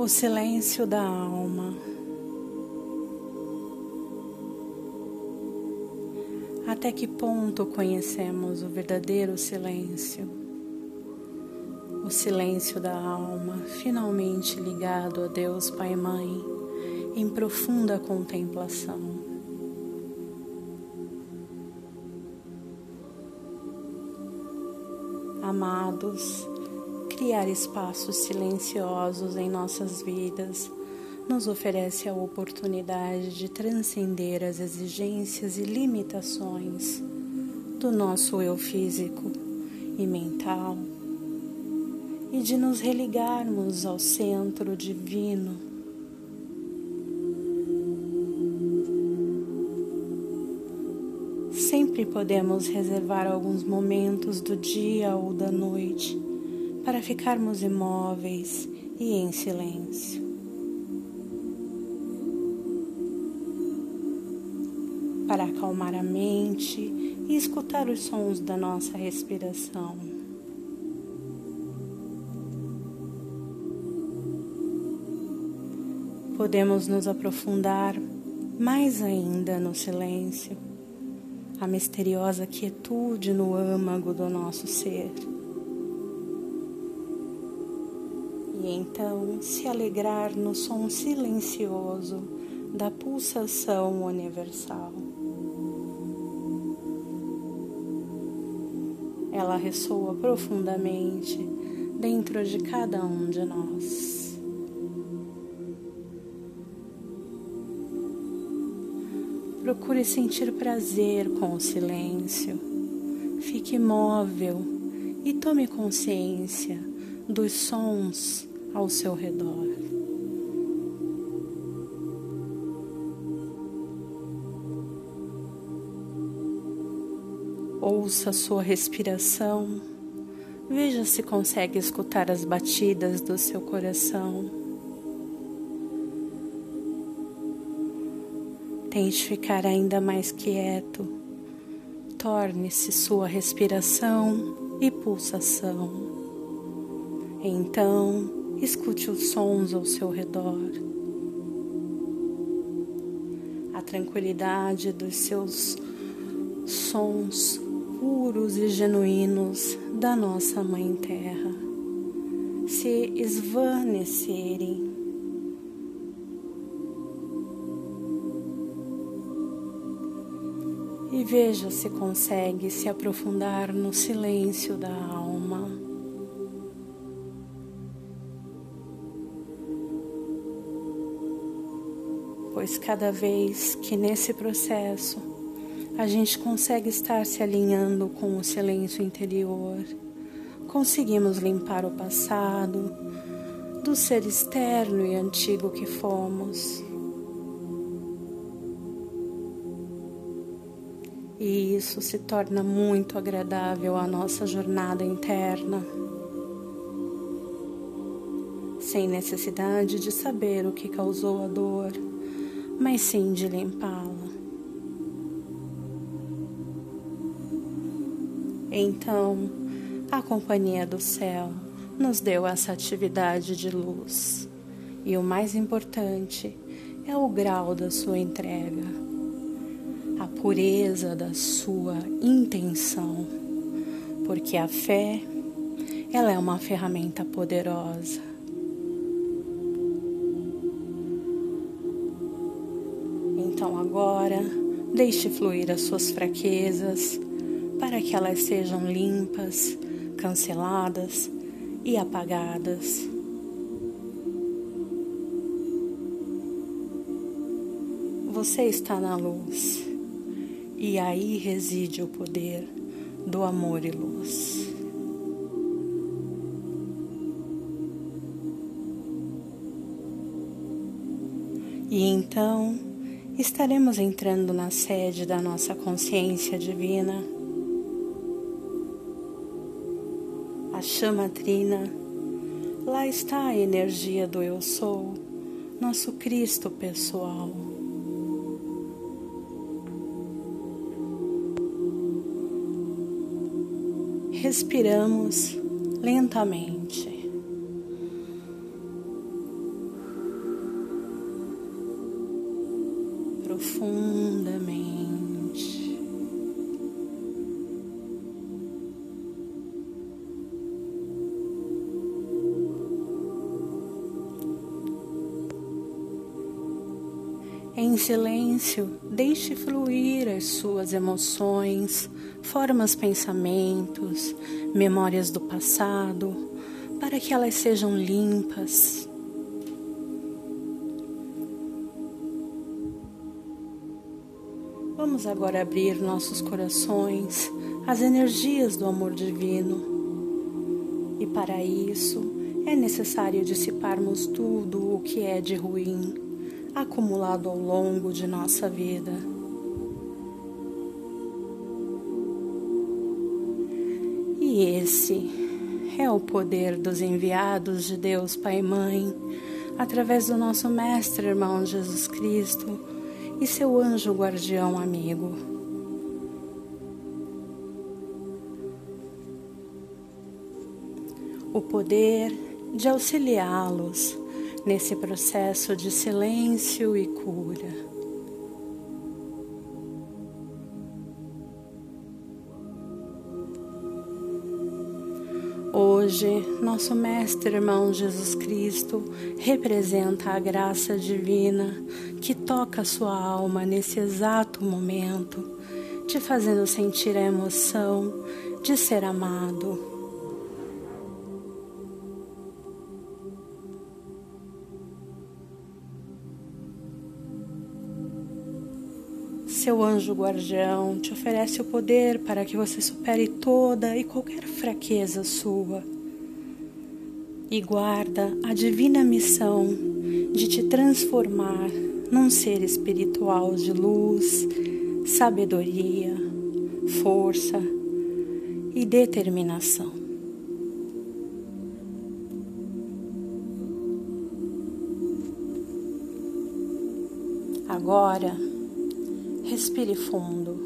O silêncio da alma. Até que ponto conhecemos o verdadeiro silêncio? O silêncio da alma, finalmente ligado a Deus Pai e Mãe, em profunda contemplação. Amados, criar espaços silenciosos em nossas vidas nos oferece a oportunidade de transcender as exigências e limitações do nosso eu físico e mental e de nos religarmos ao centro divino. Sempre podemos reservar alguns momentos do dia ou da noite para ficarmos imóveis e em silêncio. Para acalmar a mente e escutar os sons da nossa respiração. Podemos nos aprofundar mais ainda no silêncio, a misteriosa quietude no âmago do nosso ser. E então se alegrar no som silencioso da pulsação universal. Ela ressoa profundamente dentro de cada um de nós. Procure sentir prazer com o silêncio. Fique imóvel e tome consciência dos sons ao seu redor. Ouça sua respiração, veja se consegue escutar as batidas do seu coração. Tente ficar ainda mais quieto, torne-se sua respiração e pulsação. Então, Escute os sons ao seu redor, a tranquilidade dos seus sons puros e genuínos da nossa Mãe Terra se esvanecerem. E veja se consegue se aprofundar no silêncio da alma. Pois cada vez que nesse processo a gente consegue estar se alinhando com o silêncio interior, conseguimos limpar o passado do ser externo e antigo que fomos. E isso se torna muito agradável à nossa jornada interna, sem necessidade de saber o que causou a dor mas sim de limpá-la. Então, a Companhia do Céu nos deu essa atividade de luz. E o mais importante é o grau da sua entrega, a pureza da sua intenção, porque a fé, ela é uma ferramenta poderosa agora, deixe fluir as suas fraquezas para que elas sejam limpas, canceladas e apagadas. Você está na luz e aí reside o poder do amor e luz. E então, estaremos entrando na sede da nossa consciência divina, a chama trina. Lá está a energia do Eu Sou, nosso Cristo pessoal. Respiramos lentamente. Em silêncio, deixe fluir as suas emoções, formas pensamentos, memórias do passado, para que elas sejam limpas. Vamos agora abrir nossos corações às energias do amor divino. E para isso é necessário dissiparmos tudo o que é de ruim acumulado ao longo de nossa vida. E esse é o poder dos enviados de Deus Pai e Mãe, através do nosso Mestre irmão Jesus Cristo e seu anjo guardião amigo. O poder de auxiliá-los nesse processo de silêncio e cura. Hoje, nosso Mestre Irmão Jesus Cristo representa a graça divina que toca sua alma nesse exato momento, te fazendo sentir a emoção de ser amado seu anjo guardião te oferece o poder para que você supere toda e qualquer fraqueza sua. E guarda a divina missão de te transformar num ser espiritual de luz, sabedoria, força e determinação. Agora, Respire fundo.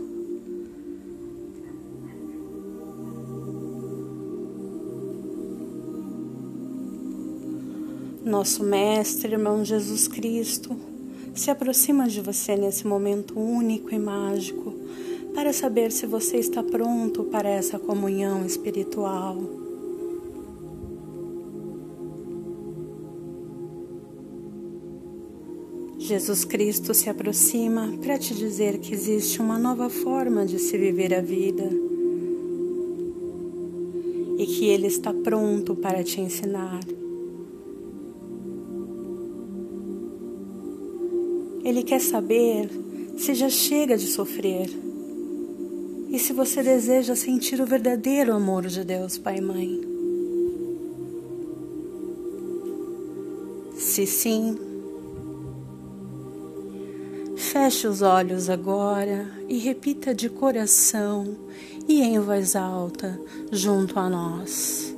Nosso Mestre, irmão Jesus Cristo, se aproxima de você nesse momento único e mágico para saber se você está pronto para essa comunhão espiritual. Jesus Cristo se aproxima para te dizer que existe uma nova forma de se viver a vida e que Ele está pronto para te ensinar. Ele quer saber se já chega de sofrer e se você deseja sentir o verdadeiro amor de Deus, Pai e Mãe. Se sim, Feche os olhos agora e repita de coração e em voz alta junto a nós.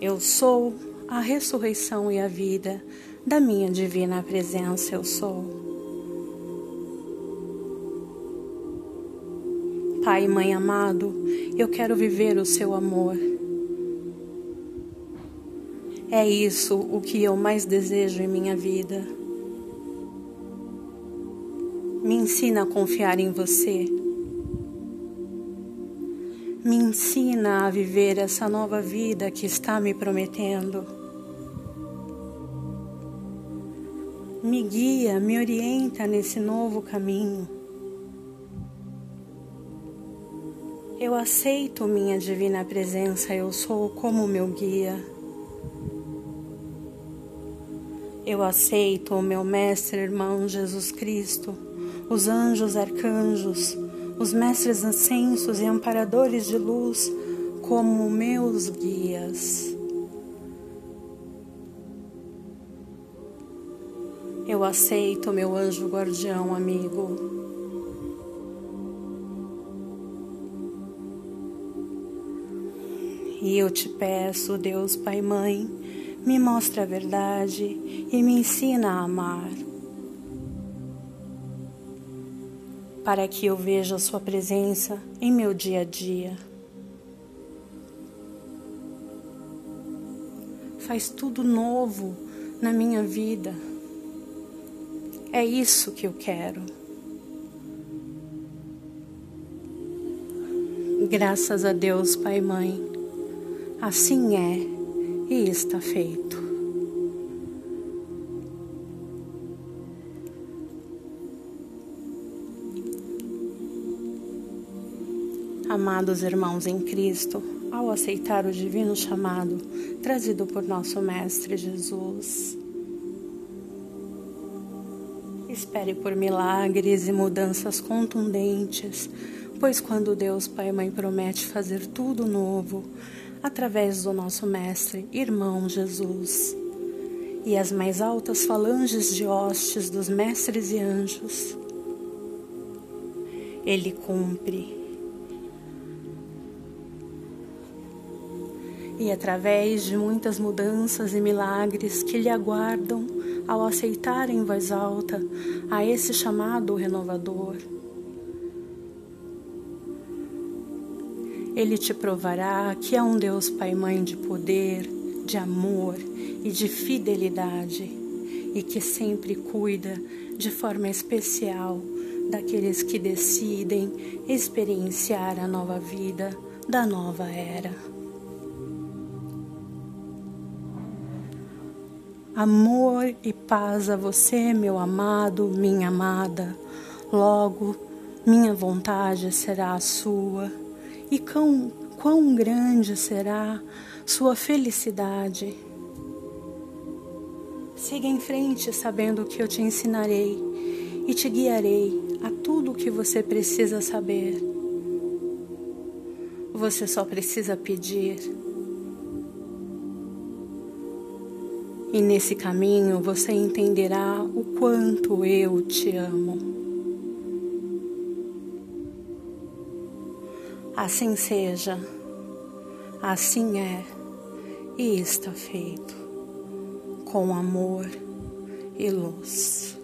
Eu sou a ressurreição e a vida da minha divina presença, eu sou. Pai e Mãe amado, eu quero viver o seu amor é isso o que eu mais desejo em minha vida. Me ensina a confiar em você. Me ensina a viver essa nova vida que está me prometendo. Me guia, me orienta nesse novo caminho. Eu aceito minha divina presença, eu sou como meu guia. Eu aceito o meu mestre irmão Jesus Cristo, os anjos, arcanjos, os mestres ascensos e amparadores de luz como meus guias. Eu aceito meu anjo guardião amigo. E eu te peço, Deus Pai Mãe, me mostra a verdade e me ensina a amar. Para que eu veja Sua presença em meu dia a dia. Faz tudo novo na minha vida. É isso que eu quero. Graças a Deus, Pai e Mãe, assim é e está feito. Amados irmãos em Cristo, ao aceitar o divino chamado trazido por nosso Mestre Jesus, espere por milagres e mudanças contundentes, pois quando Deus Pai e Mãe promete fazer tudo novo, através do nosso Mestre, irmão Jesus, e as mais altas falanges de hostes dos mestres e anjos, Ele cumpre e através de muitas mudanças e milagres que lhe aguardam ao aceitar em voz alta a esse chamado renovador. Ele te provará que é um Deus Pai Mãe de poder, de amor e de fidelidade e que sempre cuida de forma especial daqueles que decidem experienciar a nova vida da nova era. Amor e paz a você, meu amado, minha amada. Logo, minha vontade será a sua, e quão, quão grande será sua felicidade. Siga em frente sabendo que eu te ensinarei e te guiarei a tudo o que você precisa saber. Você só precisa pedir E nesse caminho você entenderá o quanto eu te amo. Assim seja, assim é. E está feito, com amor e luz.